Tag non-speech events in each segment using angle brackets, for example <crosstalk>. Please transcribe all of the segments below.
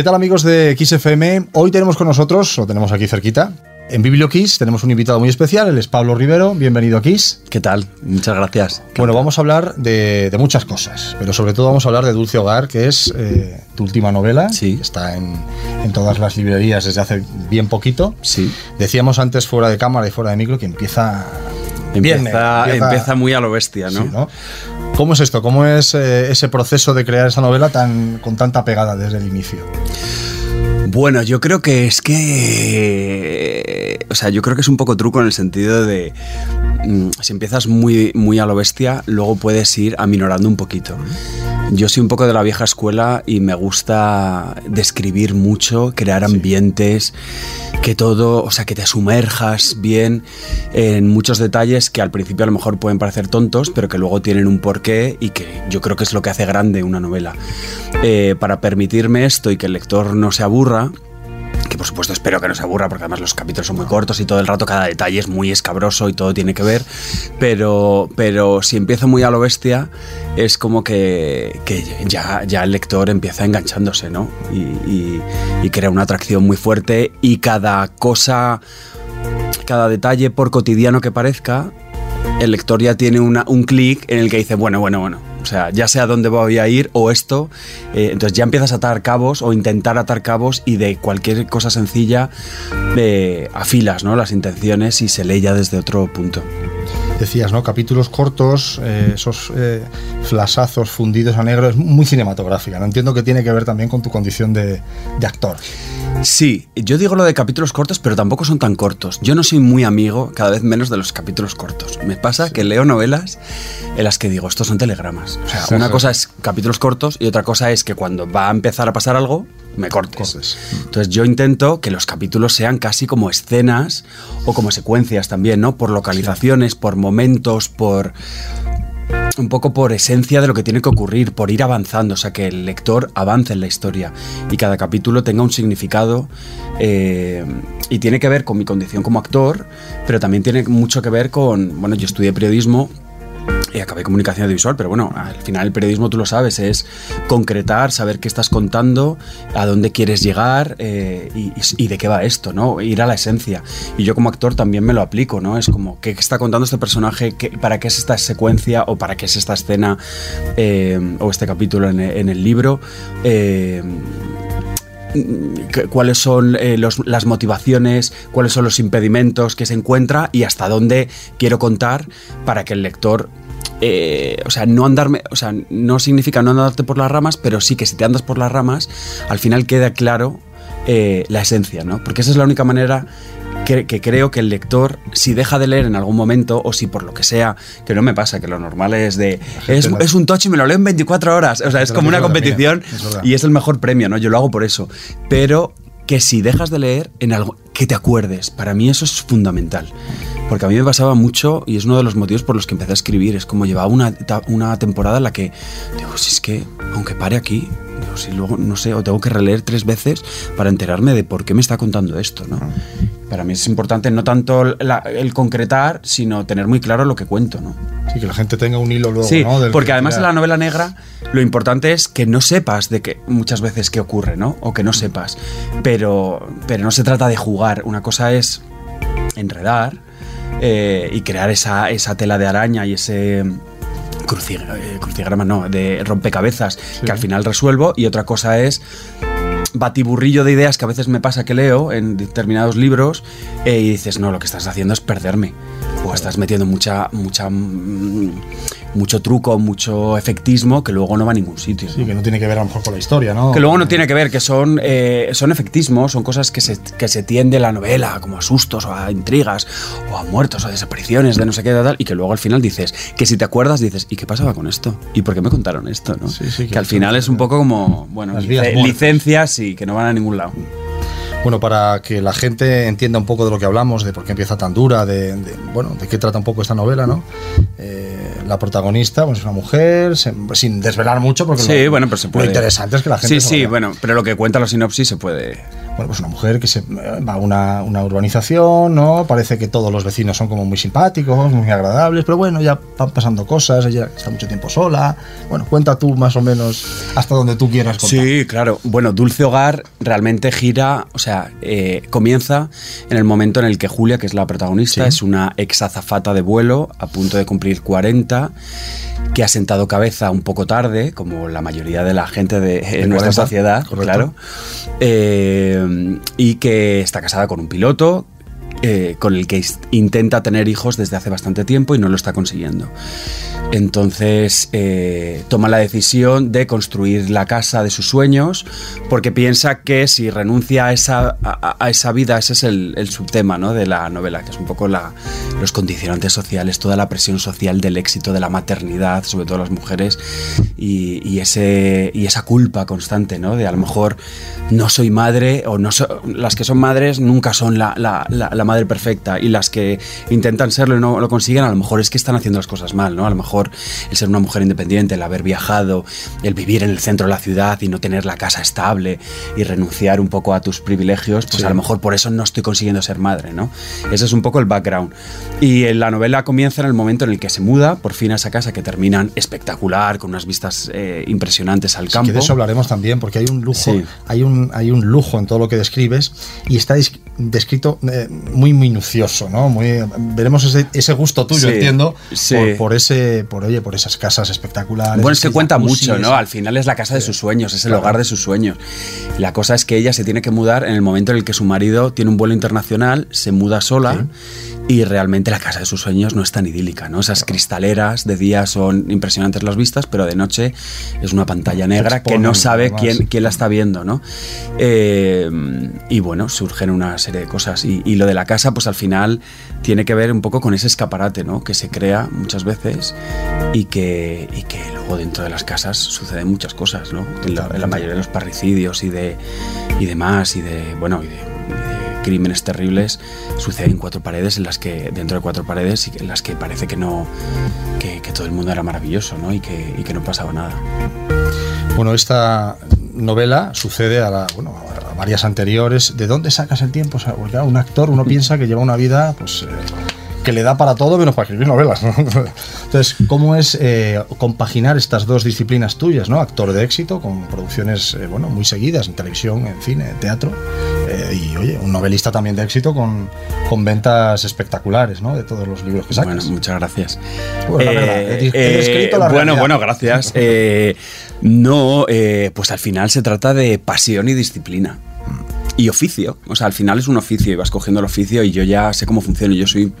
¿Qué tal amigos de XFM? Hoy tenemos con nosotros, o tenemos aquí cerquita, en BiblioKiss tenemos un invitado muy especial, él es Pablo Rivero. Bienvenido a Kiss. ¿Qué tal? Muchas gracias. Bueno, vamos a hablar de, muchas cosas, pero sobre todo vamos a hablar de Dulce Hogar, que es eh, tu última novela. Sí. Que está en, todas las librerías desde hace bien poquito. Sí. Decíamos antes fuera de cámara y fuera de micro que empieza... Empieza, empieza, muy a lo bestia, ¿no? ¿Cómo es esto? ¿Cómo es eh, ese proceso de crear esa novela tan, con tanta pegada desde el inicio? Bueno, yo creo que es que. O sea, yo creo que es un poco truco en el sentido de. Mm, si empiezas muy, muy a lo bestia, luego puedes ir aminorando un poquito. Yo soy un poco de la vieja escuela y me gusta describir mucho, crear ambientes, que todo, o sea, que te sumerjas bien en muchos detalles que al principio a lo mejor pueden parecer tontos, pero que luego tienen un porqué y que yo creo que es lo que hace grande una novela. Eh, para permitirme esto y que el lector no se aburra, por supuesto espero que no se aburra porque además los capítulos son muy cortos y todo el rato cada detalle es muy escabroso y todo tiene que ver, pero, pero si empiezo muy a lo bestia es como que, ya, ya el lector empieza enganchándose, ¿no? Y, crea una atracción muy fuerte y cada cosa, cada detalle por cotidiano que parezca, el lector ya tiene un clic en el que dice, bueno, bueno, bueno, o sea, ya sé a dónde voy a ir o esto. Eh, entonces ya empiezas a atar cabos o intentar atar cabos y de cualquier cosa sencilla eh, afilas ¿no? las intenciones y se lee ya desde otro punto decías, ¿no? Capítulos cortos, eh, esos eh, flasazos fundidos a negro, es muy cinematográfica. No entiendo que tiene que ver también con tu condición de, de, actor. Sí, yo digo lo de capítulos cortos, pero tampoco son tan cortos. Yo no soy muy amigo, cada vez menos, de los capítulos cortos. Me pasa que leo novelas en las que digo, estos son telegramas. O sea, una cosa es capítulos cortos y otra cosa es que cuando va a empezar a pasar algo, me cortes. Entonces yo intento que los capítulos sean casi como escenas o como secuencias también, ¿no? Por localizaciones, por momentos, por un poco por esencia de lo que tiene que ocurrir, por ir avanzando, o sea, que el lector avance en la historia y cada capítulo tenga un significado eh, y tiene que ver con mi condición como actor, pero también tiene mucho que ver con, bueno, yo estudié periodismo y acabé comunicación audiovisual, pero bueno, al final el periodismo tú lo sabes, es concretar, saber qué estás contando, a dónde quieres llegar eh, y, de qué va esto, ¿no? Ir a la esencia. Y yo como actor también me lo aplico, ¿no? Es como, ¿qué está contando este personaje? ¿Para qué es esta secuencia o para qué es esta escena eh, o este capítulo en, el libro? Eh, cuáles son las motivaciones, cuáles son los impedimentos que se encuentra y hasta dónde quiero contar para que el lector eh, o sea, no andarme, o sea, no significa no andarte por las ramas, pero sí que si te andas por las ramas, al final queda claro eh, la esencia, ¿no? Porque esa es la única manera que, creo que el lector, si deja de leer en algún momento, o si por lo que sea, que no me pasa, que lo normal es de. Es, es, un tocho y me lo leo en 24 horas. O sea, es como una competición y es el mejor premio, ¿no? Yo lo hago por eso. Pero que si dejas de leer en algo, que te acuerdes. Para mí eso es fundamental. Porque a mí me pasaba mucho y es uno de los motivos por los que empecé a escribir. Es como llevaba una, una temporada en la que digo, si es que, aunque pare aquí, digo, si luego, no sé, o tengo que releer tres veces para enterarme de por qué me está contando esto, ¿no? Para mí es importante no tanto el concretar, sino tener muy claro lo que cuento, ¿no? Sí, que la gente tenga un hilo luego, sí, porque además en la novela negra lo importante es que no sepas de qué muchas veces qué ocurre, ¿no? O que no sepas. Pero, pero no se trata de jugar. Una cosa es enredar eh, y crear esa, tela de araña y ese eh, crucigrama, no, de rompecabezas que al final resuelvo y otra cosa es batiburrillo de ideas que a veces me pasa que leo en determinados libros eh, y dices, no, lo que estás haciendo es perderme. O estás metiendo mucha, mucha, mm, mucho truco, mucho efectismo que luego no va a ningún sitio. Sí, que no tiene que ver a lo mejor con la historia, ¿no? Que luego no tiene que ver, que son, eh, son efectismos, son cosas que se, que se tiende la novela, como a sustos o a intrigas o a muertos o a desapariciones de no sé qué tal, y que luego al final dices, que si te acuerdas dices, ¿y qué pasaba con esto? ¿Y por qué me contaron esto? ¿no? que, al final es un poco como, bueno, licencias y que no van a ningún lado. Bueno, para que la gente entienda un poco de lo que hablamos, de por qué empieza tan dura, de, bueno, de qué trata un poco esta novela, ¿no? Eh, la protagonista pues, es una mujer, sin desvelar mucho, porque sí, bueno, pero se puede. lo interesante es que la gente. Sí, sí, bueno, pero lo que cuenta la sinopsis se puede bueno, pues una mujer que se va a una, una urbanización, ¿no? Parece que todos los vecinos son como muy simpáticos, muy agradables, pero bueno, ya van pasando cosas, ella está mucho tiempo sola. Bueno, cuenta tú más o menos hasta donde tú quieras contar. Sí, claro. Bueno, Dulce Hogar realmente gira, o sea, eh, comienza en el momento en el que Julia, que es la protagonista, Sí. es una ex azafata de vuelo a punto de cumplir 40, que ha sentado cabeza un poco tarde, como la mayoría de la gente de, en nuestra 40, sociedad, correcto. claro, eh, y que está casada con un piloto. Eh, con el que intenta tener hijos desde hace bastante tiempo y no lo está consiguiendo. Entonces eh, toma la decisión de construir la casa de sus sueños porque piensa que si renuncia a esa, a, a esa vida, ese es el, el subtema ¿no? de la novela, que es un poco la- los condicionantes sociales, toda la presión social del éxito de la maternidad, sobre todo las mujeres, y, y ese, y esa culpa constante ¿no? de a lo mejor no soy madre o no so- las que son madres nunca son la, la- la- la madre perfecta y las que intentan serlo y no lo consiguen a lo mejor es que están haciendo las cosas mal, ¿no? A lo mejor el ser una mujer independiente, el haber viajado, el vivir en el centro de la ciudad y no tener la casa estable y renunciar un poco a tus privilegios, pues Sí. a lo mejor por eso no estoy consiguiendo ser madre, ¿no? Ese es un poco el background. Y en la novela comienza en el momento en el que se muda por fin a esa casa que terminan espectacular, con unas vistas eh, impresionantes al campo. que de eso hablaremos también, porque hay un lujo, Sí. hay, un, hay un lujo en todo lo que describes y está descrito eh, muy minucioso, ¿no? Muy, veremos ese, ese gusto tuyo, Sí, entiendo, sí. Por, por ese, por oye, por esas casas espectaculares. Bueno, es que cuenta mucho, ¿no? Al final es la casa de sus sueños, es el Claro. hogar de sus sueños. La cosa es que ella se tiene que mudar en el momento en el que su marido tiene un vuelo internacional, se muda sola y realmente la casa de sus sueños no es tan idílica, ¿no? Esas cristaleras de día son impresionantes las vistas, pero de noche es una pantalla negra que no sabe quién, quién la está viendo, ¿no? Eh, y bueno, surgen una serie de cosas. Y, y lo de la casa, pues al final tiene que ver un poco con ese escaparate, ¿no? Que se crea muchas veces y que, y que luego dentro de las casas suceden muchas cosas, ¿no? En la, en la mayoría de los parricidios y de y demás, y de, bueno, y de crímenes terribles suceden en cuatro paredes en las que dentro de cuatro paredes y en las que parece que no que, que todo el mundo era maravilloso ¿no? y, que, y que no pasaba nada Bueno, esta novela sucede a, la- bueno, a varias anteriores. ¿De dónde sacas el tiempo? O sea, un actor, uno <laughs> piensa que lleva una vida, pues. eh, que le da para todo menos para escribir novelas. ¿no? <laughs> Entonces, ¿cómo es eh, compaginar estas dos disciplinas tuyas, ¿no? Actor de éxito, con producciones eh, bueno, muy seguidas en televisión, en cine, en teatro, eh, y oye, un novelista también de éxito con, con ventas espectaculares, ¿no? De todos los libros que sacas. bueno muchas gracias Bueno, la verdad, he- he descrito la bueno bueno gracias <laughs> Eh, no eh, pues al final se trata de pasión y disciplina y oficio o sea al final es un oficio y vas cogiendo el oficio y yo ya sé cómo funciona yo soy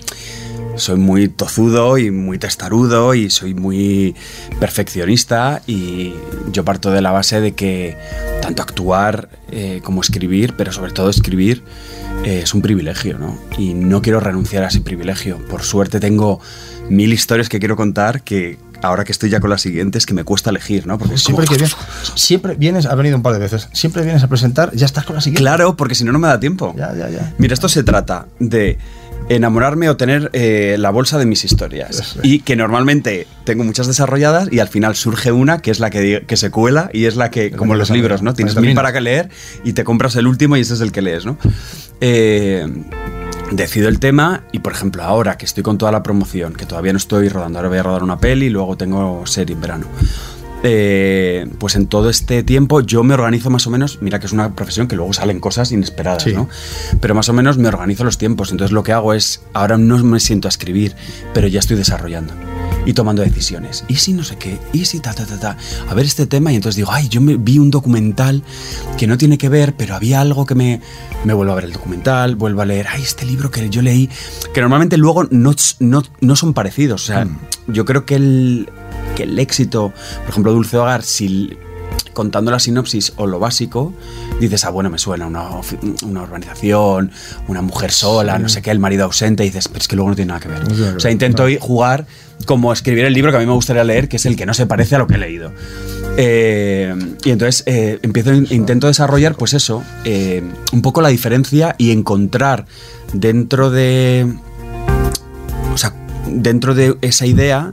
soy muy tozudo y muy testarudo y soy muy perfeccionista y yo parto de la base de que tanto actuar eh, como escribir, pero sobre todo escribir, eh, es un privilegio, ¿no? Y no quiero renunciar a ese privilegio. Por suerte tengo mil historias que quiero contar que ahora que estoy ya con las siguientes que me cuesta elegir, ¿no? Porque Siempre como- que vienes, siempre vienes, ha venido un par de veces, siempre vienes a presentar, ya estás con la siguiente. Claro, porque si no, no me da tiempo. Ya, ya, ya. Mira, esto se trata de enamorarme o tener eh, la bolsa de mis historias. Y que normalmente tengo muchas desarrolladas y al final surge una que es la que, se cuela y es la que, como los libros, ¿no? Tienes mil para que leer y te compras el último y ese es el que lees, ¿no? Eh, decido el tema y, por ejemplo, ahora que estoy con toda la promoción, que todavía no estoy rodando, ahora voy a rodar una peli y luego tengo serie en verano. Eh, pues en todo este tiempo yo me organizo más o menos, mira que es una profesión que luego salen cosas inesperadas, Sí. ¿no? Pero más o menos me organizo los tiempos, entonces lo que hago es, ahora no me siento a escribir, pero ya estoy desarrollando y tomando decisiones. ¿Y si no sé qué? ¿Y si ta, ta, ta, ta? A ver este tema y entonces digo, ay, yo me vi un documental que no tiene que ver, pero había algo que me... Me vuelvo a ver el documental, vuelvo a leer, ay, este libro que yo leí, que normalmente luego no, no, no son parecidos. O sea, yo creo que el, que el éxito, por ejemplo, Dulce Hogar, si contando la sinopsis o lo básico, dices, ah, bueno, me suena una, una urbanización, una mujer sola, no sé qué, el marido ausente, y dices, pero es que luego no tiene nada que ver. o sea, intento jugar como escribir el libro que a mí me gustaría leer, que es el que no se parece a lo que he leído. Eh, y entonces eh, empiezo, intento desarrollar, pues eso, eh, un poco la diferencia y encontrar dentro de. O sea, dentro de esa idea.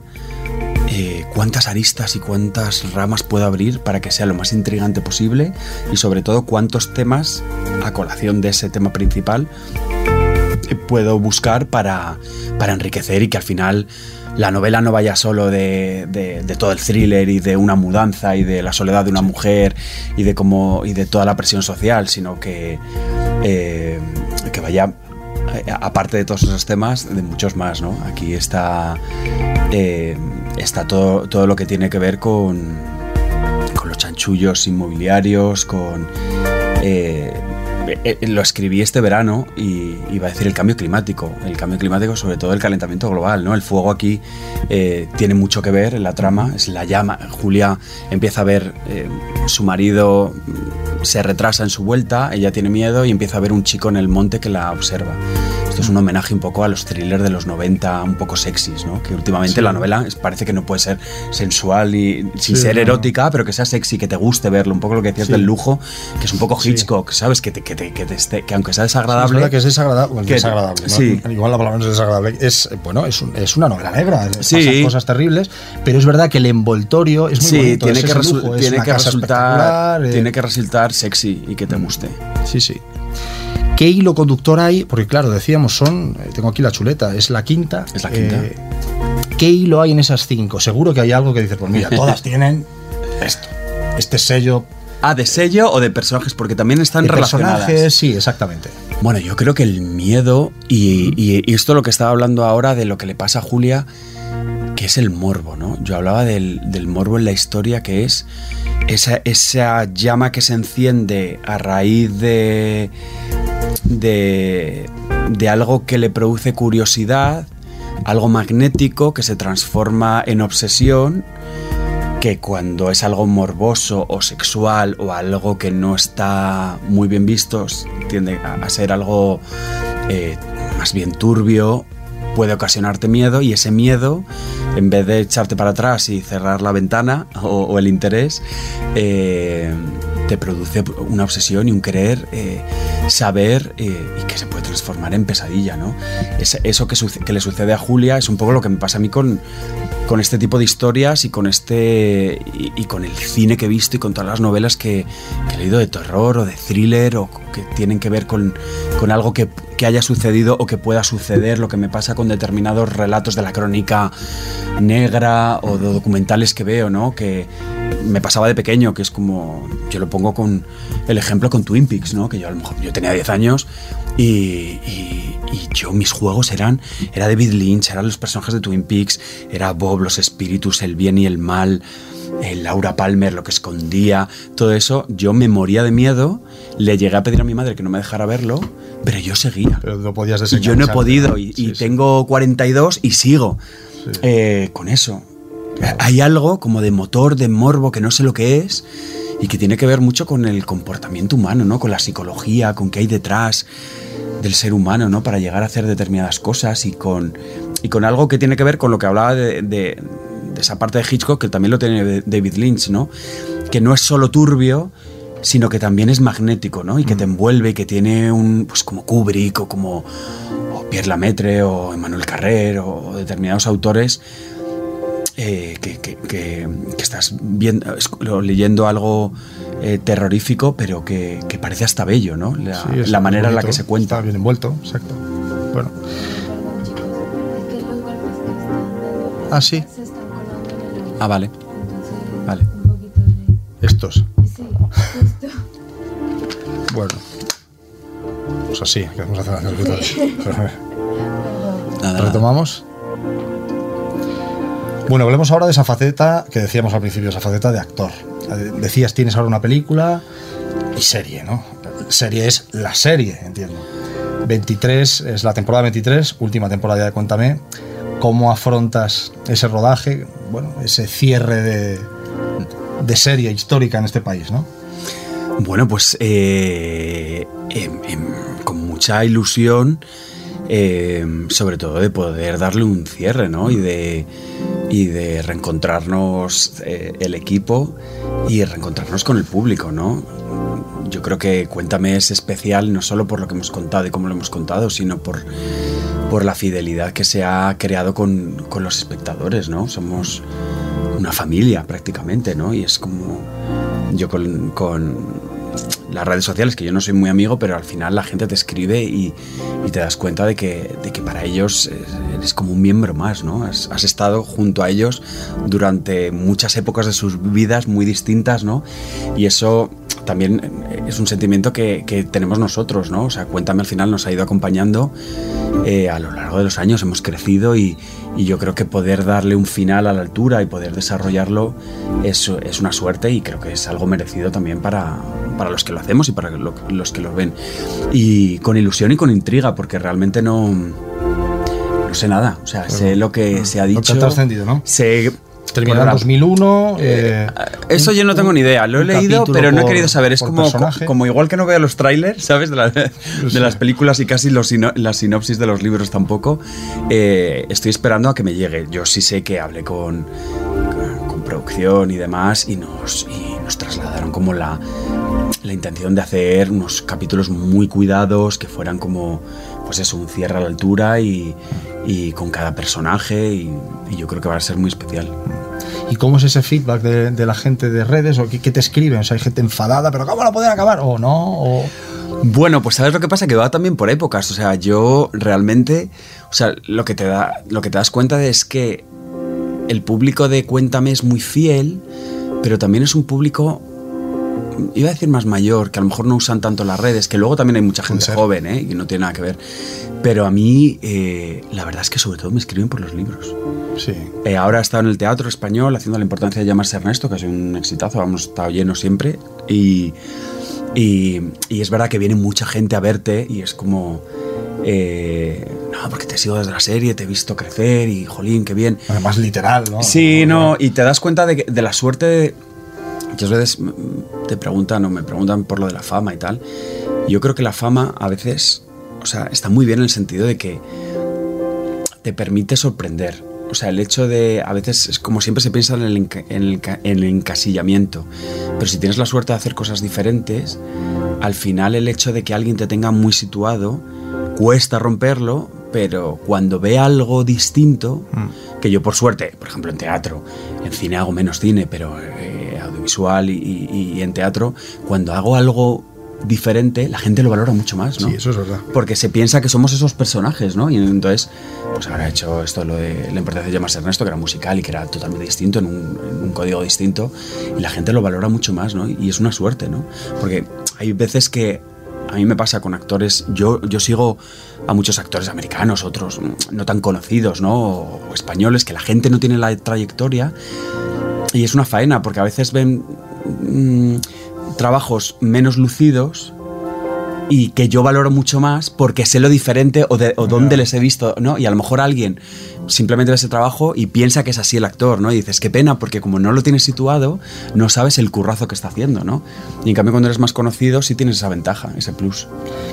Eh, eh, cuántas aristas y cuántas ramas puedo abrir para que sea lo más intrigante posible y sobre todo cuántos temas a colación de ese tema principal eh, puedo buscar para, para enriquecer y que al final la novela no vaya solo de, de, todo el thriller y de una mudanza y de la soledad de una mujer y de cómo y de toda la presión social, sino que, eh, que vaya aparte de todos esos temas, de muchos más, ¿no? Aquí está eh, está todo, todo lo que tiene que ver con, con los chanchullos inmobiliarios, con... Eh, eh, lo escribí este verano y iba a decir el cambio climático. El cambio climático, sobre todo el calentamiento global, ¿no? El fuego aquí tiene mucho que ver en la trama, es la llama. Julia empieza a ver su marido se retrasa en su vuelta, ella tiene miedo y empieza a ver un chico en el monte que la observa es un homenaje un poco a los thrillers de los 90, un poco sexys, ¿no? Que últimamente la novela parece que no puede ser sensual y sin ser erótica, pero que sea sexy, que te guste verlo. Un poco lo que decías del lujo, que es un poco Hitchcock, ¿sabes? Que, te, que, te, que, te que, aunque sea desagradable. es que es desagradable. desagradable sí. Igual la palabra no es desagradable. Es, bueno, es, es una novela negra. Sí. Pasan cosas terribles, pero es verdad que el envoltorio es muy bonito. Tiene, que, tiene que resultar, eh. tiene que resultar sexy y que te guste. Sí, sí. ¿Qué hilo conductor hay? Porque claro, decíamos, son, eh, tengo aquí la chuleta, es la quinta. Es la quinta. Eh, ¿Qué hilo hay en esas cinco? Seguro que hay algo que dice, pues mira, todas <laughs> tienen esto, este sello. Ah, de sello o de personajes, porque también están de relacionadas. Personajes, sí, exactamente. Bueno, yo creo que el miedo, y, y, esto lo que estaba hablando ahora de lo que le pasa a Julia, que es el morbo, ¿no? Yo hablaba del, del morbo en la historia, que es esa, esa llama que se enciende a raíz de de, algo que le produce curiosidad, algo magnético que se transforma en obsesión, que cuando es algo morboso o sexual o algo que no está muy bien visto, tiende a, ser algo eh, más bien turbio, puede ocasionarte miedo y ese miedo, en vez de echarte para atrás y cerrar la ventana o, el interés, eh, te produce una obsesión y un querer eh, saber y que se puede transformar en pesadilla, ¿no? eso que, que, le sucede a Julia es un poco lo que me pasa a mí con, con este tipo de historias y con este y, con el cine que he visto y con todas las novelas que, he leído de terror o de thriller o que tienen que ver con, con algo que, que, haya sucedido o que pueda suceder, lo que me pasa con determinados relatos de la crónica negra o de documentales que veo, ¿no? Que me pasaba de pequeño, que es como yo lo pongo con el ejemplo con Twin Peaks, ¿no? Que yo a lo mejor yo tenía 10 años y, yo mis juegos eran era David Lynch, eran los personajes de Twin Peaks, era Bob, los espíritus, el bien y el mal, el Laura Palmer, lo que escondía, todo eso, yo me moría de miedo, le llegué a pedir a mi madre que no me dejara verlo, pero yo seguía. Pero no podías Y yo no he podido y, tengo 42 y sigo eh, con eso. Hay algo como de motor, de morbo, que no sé lo que es, y que tiene que ver mucho con el comportamiento humano, ¿no? Con la psicología, con qué hay detrás del ser humano, ¿no? Para llegar a hacer determinadas cosas y con, y con algo que tiene que ver con lo que hablaba de, esa parte de Hitchcock, que también lo tiene David Lynch, ¿no? Que no es solo turbio, sino que también es magnético, ¿no? Y que te mm. envuelve y que tiene un, pues como Kubrick o como Pierre Lamaitre o Emmanuel Carrer o determinados autores eh, que, estás viendo, leyendo algo eh, terrorífico, pero que, parece hasta bello, ¿no? La, manera en la que se cuenta. Está bien envuelto, exacto. Bueno. Ah, sí. Ah, vale. Vale. Estos. bueno. Pues así, que vamos a hacer <laughs> Retomamos. Bueno, hablemos ahora de esa faceta que decíamos al principio, esa faceta de actor. Decías, tienes ahora una película y serie, ¿no? Serie es la serie, entiendo. 23 es la temporada 23, última temporada de Cuéntame. ¿Cómo afrontas ese rodaje, bueno, ese cierre de, de serie histórica en este país, ¿no? Bueno, pues eh, em, em, con mucha ilusión, em, sobre todo de poder darle un cierre, ¿no? Y de y de reencontrarnos eh, el equipo y reencontrarnos con el público, ¿no? Yo creo que Cuéntame es especial no solo por lo que hemos contado y cómo lo hemos contado, sino por, por la fidelidad que se ha creado con, con los espectadores, ¿no? Somos una familia prácticamente, ¿no? Y es como yo con, las redes sociales, que yo no soy muy amigo, pero al final la gente te escribe y, te das cuenta de que, de que, para ellos eres como un miembro más, ¿no? Has, has, estado junto a ellos durante muchas épocas de sus vidas muy distintas, ¿no? Y eso también es un sentimiento que, tenemos nosotros, ¿no? O sea, Cuéntame al final nos ha ido acompañando eh, a lo largo de los años, hemos crecido y, yo creo que poder darle un final a la altura y poder desarrollarlo es, es una suerte y creo que es algo merecido también para, para los que lo hacemos y para los que lo ven. Y con ilusión y con intriga, porque realmente no no sé nada. O sea, sé lo que se ha dicho. No trascendido, ¿no? Sé Terminó en 2001. Eh, eh, eso yo no tengo ni idea. Lo he leído, pero no he querido saber. Es como, como igual que no veo los trailers, ¿sabes? De, de las películas y casi los las sinopsis de los libros tampoco. Eh, estoy esperando a que me llegue. Yo sí sé que hablé con, con, producción y demás y nos, y nos trasladaron como la, la intención de hacer unos capítulos muy cuidados que fueran como pues es un cierre a la altura y, y con cada personaje y, yo creo que va a ser muy especial. ¿Y cómo es ese feedback de, la gente de redes? ¿O qué, te escriben? O sea, hay gente enfadada, pero ¿cómo la pueden acabar? ¿O no? Bueno, pues sabes lo que pasa, que va también por épocas. O sea, yo realmente, o sea, lo que te, da, lo que te das cuenta es que el público de Cuéntame es muy fiel, pero también es un público iba a decir más mayor, que a lo mejor no usan tanto las redes, que luego también hay mucha gente joven, ¿eh? y no tiene nada que ver. Pero a mí, eh, la verdad es que sobre todo me escriben por los libros. Sí. Eh, ahora he estado en el teatro español haciendo la importancia de llamarse Ernesto, que es un exitazo, hemos estado lleno siempre. Y, y, es verdad que viene mucha gente a verte y es como. no, porque te sigo desde la serie, te he visto crecer y jolín, qué bien. Más literal, ¿no? Sí, no, y te das cuenta de, de la suerte de, Muchas veces te preguntan o me preguntan por lo de la fama y tal. Yo creo que la fama a veces, o sea, está muy bien en el sentido de que te permite sorprender. O sea, el hecho de, a veces, es como siempre se piensa en el, en el encasillamiento, pero si tienes la suerte de hacer cosas diferentes, al final el hecho de que alguien te tenga muy situado, cuesta romperlo, pero cuando ve algo distinto, mm. que yo por suerte, por ejemplo en teatro, en cine hago menos cine, pero eh, audiovisual y, en teatro, cuando hago algo diferente, la gente lo valora mucho más, ¿no? Sí, eso es verdad. Porque se piensa que somos esos personajes, ¿no? Y entonces, pues ahora he hecho esto, lo de la importancia de llamarse Ernesto, que era musical y que era totalmente distinto, en un, en un, código distinto, y la gente lo valora mucho más, ¿no? Y es una suerte, ¿no? Porque hay veces que a mí me pasa con actores, yo, yo sigo a muchos actores americanos, otros no tan conocidos, ¿no? O, españoles, que la gente no tiene la trayectoria. Y es una faena, porque a veces ven mm, trabajos menos lucidos y que yo valoro mucho más porque sé lo diferente o, de, o dónde les he visto, ¿no? Y a lo mejor alguien simplemente ve ese trabajo y piensa que es así el actor, ¿no? Y dices, qué pena, porque como no lo tienes situado, no sabes el currazo que está haciendo, ¿no? Y en cambio cuando eres más conocido sí tienes esa ventaja, ese plus.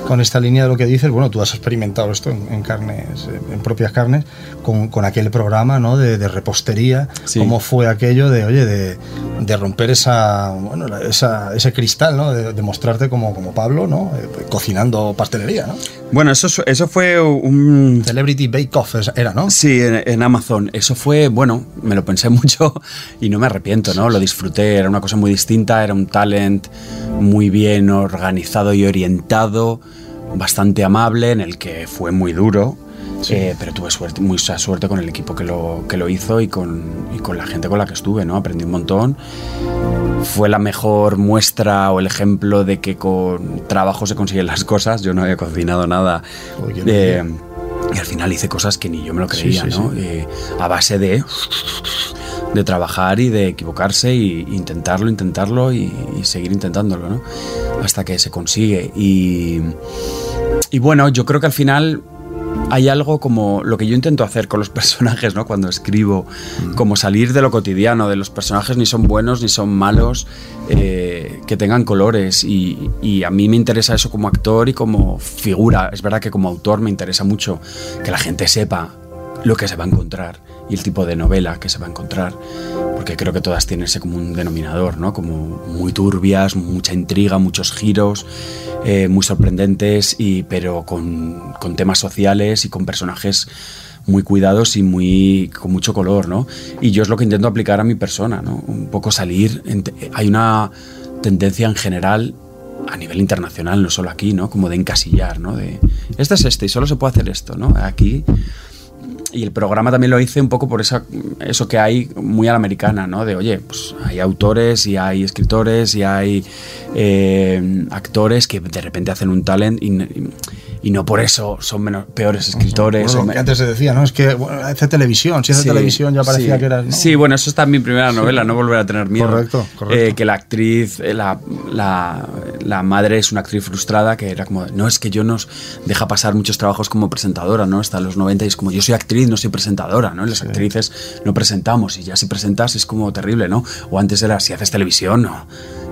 Con esta línea de lo que dices, bueno, tú has experimentado esto en, carnes, en propias carnes, con, con, aquel programa, ¿no? De, de repostería, cómo fue aquello de, oye, de, de romper esa, bueno, esa, ese cristal, ¿no? De, mostrarte como, como Pablo, ¿no? Eh, cocinando pastelería, ¿no? Bueno, eso, eso fue un... Celebrity Bake Off era, ¿no? Sí, en, Amazon. Eso fue, bueno, me lo pensé <laughs> mucho y no me arrepiento, ¿no? Lo disfruté, era una cosa muy distinta, era un talent muy bien organizado y orientado, bastante amable, en el que fue muy duro. Eh, pero tuve suerte, mucha suerte con el equipo que lo, que lo hizo y con, y con la gente con la que estuve, ¿no? Aprendí un montón. Fue la mejor muestra o el ejemplo de que con trabajo se consiguen las cosas. Yo no había cocinado nada. Eh, y al final hice cosas que ni yo me lo creía, ¿no? Eh, a base de, de trabajar y de equivocarse e intentarlo, intentarlo y, seguir intentándolo, ¿no? Hasta que se consigue. Y, y bueno, yo creo que al final hay algo como lo que yo intento hacer con los <laughs> personajes, ¿no? Cuando escribo, mm. como salir de lo cotidiano, de los personajes ni son buenos ni son malos, eh, que tengan colores. Y, y, a mí me interesa eso como actor y como figura. Es verdad que como autor me interesa mucho que la gente sepa lo que se va a encontrar y el tipo de novela que se va a encontrar, porque creo que todas tienen ese como un denominador, ¿no? Como muy turbias, mucha intriga, muchos giros, eh, muy sorprendentes, y, pero con, con, temas sociales y con personajes muy cuidados y muy con mucho color, ¿no? Y yo es lo que intento aplicar a mi persona, ¿no? Un poco salir. hay una tendencia en general a nivel internacional, no solo aquí, ¿no? Como de encasillar, ¿no? De este es este y solo se puede hacer esto, ¿no? Aquí y el programa también lo hice un poco por esa, eso que hay muy a la americana, ¿no? De, oye, pues hay autores y hay escritores y hay eh, actores que de repente hacen un talent y, y no por eso son menos, peores escritores. que antes se decía, ¿no? Es que hace televisión, si hace televisión ya parecía que era. Sí, bueno, eso está en mi primera novela, no volver a tener miedo. Correcto, correcto. Eh, que la actriz, eh, la, la, la, madre es una actriz frustrada que era como, no, es que yo nos deja pasar muchos trabajos como presentadora, ¿no? Hasta los 90 y es como, yo soy actriz, no soy presentadora, ¿no? Las actrices no presentamos y ya si presentas es como terrible, ¿no? O antes era, si haces televisión, no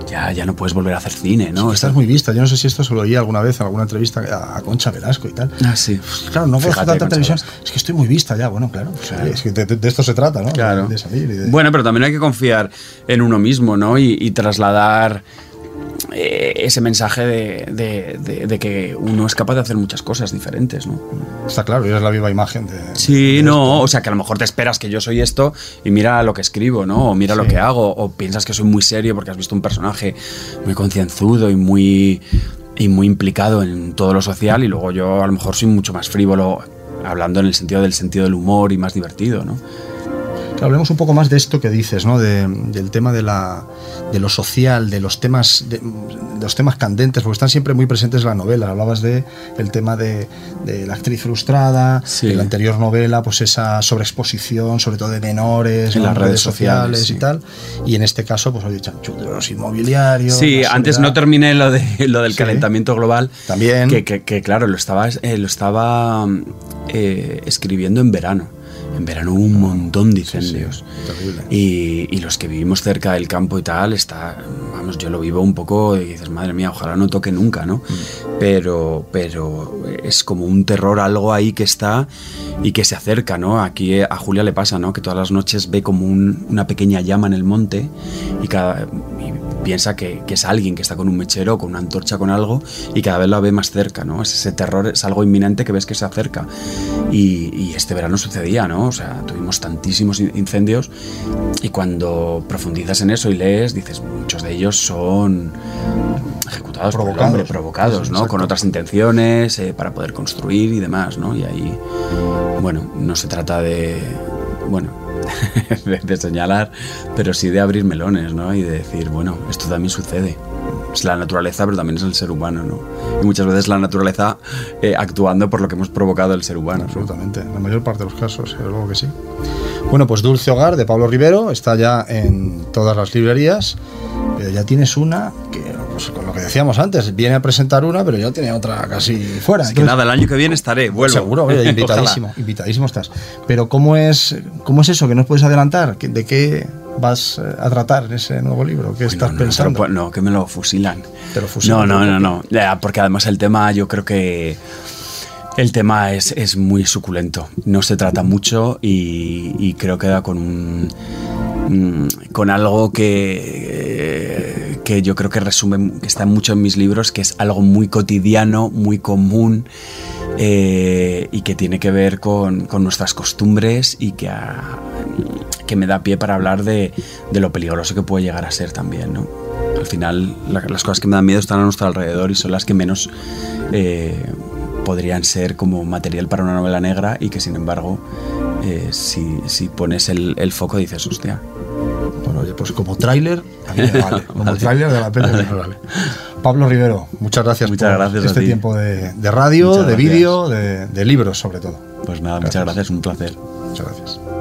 ya, ya no puedes volver a hacer cine, ¿no? estás muy vista. Yo no sé si esto se lo oí alguna vez en alguna entrevista a Concha Velasco y tal. Ah, sí. claro, no hacer tanta televisión. Es que estoy muy vista ya. Bueno, claro. Pues, es que de, esto se trata, ¿no? Claro. Bueno, pero también hay que confiar en uno mismo, ¿no? y trasladar eh, ese mensaje de, que uno es capaz de hacer muchas cosas diferentes, ¿no? Está claro, y es la viva imagen de. Sí, no, o sea que a lo mejor te esperas que yo soy esto y mira lo que escribo, ¿no? O mira lo que hago, o piensas que soy muy serio porque has visto un personaje muy concienzudo y muy, y muy implicado en todo lo social, y luego yo a lo mejor soy mucho más frívolo, hablando en el sentido del sentido del humor y más divertido, ¿no? Hablemos un poco más de esto que dices, ¿no? del tema de, la, de lo social, de los temas de, los temas candentes, porque están siempre muy presentes en la novela. Hablabas de el tema de, la actriz frustrada, en la anterior novela, pues esa sobreexposición, sobre todo de menores, en las redes, sociales, y tal. Y en este caso, pues oye, de los inmobiliarios. Sí, antes no terminé lo, de, lo del calentamiento global. También. Que, claro, lo estaba, eh, lo estaba eh, escribiendo en verano. En verano hubo un montón de incendios. y, los que vivimos cerca del campo y tal, está, vamos, yo lo vivo un poco y dices, madre mía, ojalá no toque nunca, ¿no? Mm. Pero, pero es como un terror, algo ahí que está y que se acerca, ¿no? Aquí a Julia le pasa, ¿no? Que todas las noches ve como una pequeña llama en el monte y, cada, piensa que, es alguien que está con un mechero, con una antorcha, con algo, y cada vez la ve más cerca, ¿no? Es ese terror, es algo inminente que ves que se acerca. Y, este verano sucedía, ¿no? O sea, tuvimos tantísimos incendios y cuando profundizas en eso y lees, dices, muchos de ellos son ejecutados provocados, por el hombre, provocados, ¿no? Con otras intenciones, eh, para poder construir y demás, ¿no? Y ahí, bueno, no se trata de, bueno, <laughs> de, señalar, pero sí de abrir melones, ¿no? Y de decir, bueno, esto también sucede. Es la naturaleza, pero también es el ser humano, ¿no? Y muchas veces la naturaleza eh, actuando por lo que hemos provocado el ser humano. Absolutamente, en la mayor parte de los casos, luego que sí. Bueno, pues Dulce Hogar de Pablo Rivero está ya en todas las librerías, pero ya tienes una que pues con lo que decíamos antes, viene a presentar una, pero ya tiene otra casi fuera. que nada, el año que viene estaré, vuelvo. Seguro, <laughs> invitadísimo, invitadísimo estás. Pero ¿cómo es, cómo es eso que nos puedes adelantar? ¿De qué vas eh, a tratar en ese nuevo libro? ¿Qué estás pensando? No, que me lo fusilan. Te fusilan. No, no, no, no. porque además el tema yo creo que... El tema es, es, muy suculento, no se trata mucho y, y creo que da con un, mm, con algo que que yo creo que resume, que está mucho en mis libros, que es algo muy cotidiano, muy común eh, y que tiene que ver con, nuestras costumbres y que, que me da pie para hablar de, lo peligroso que puede llegar a ser también. ¿no? Al final, las cosas que me dan miedo están a nuestro alrededor y son las que menos eh, podrían ser como material para una novela negra y que sin embargo, eh, si, si, pones el, el foco dices, hostia, pues como tráiler, <laughs> vale. Como tráiler de la peli, vale. Pablo Rivero, muchas gracias muchas por gracias este tiempo de, de radio, de vídeo, de, de, libros sobre todo. Pues nada, muchas gracias, un placer. Muchas gracias.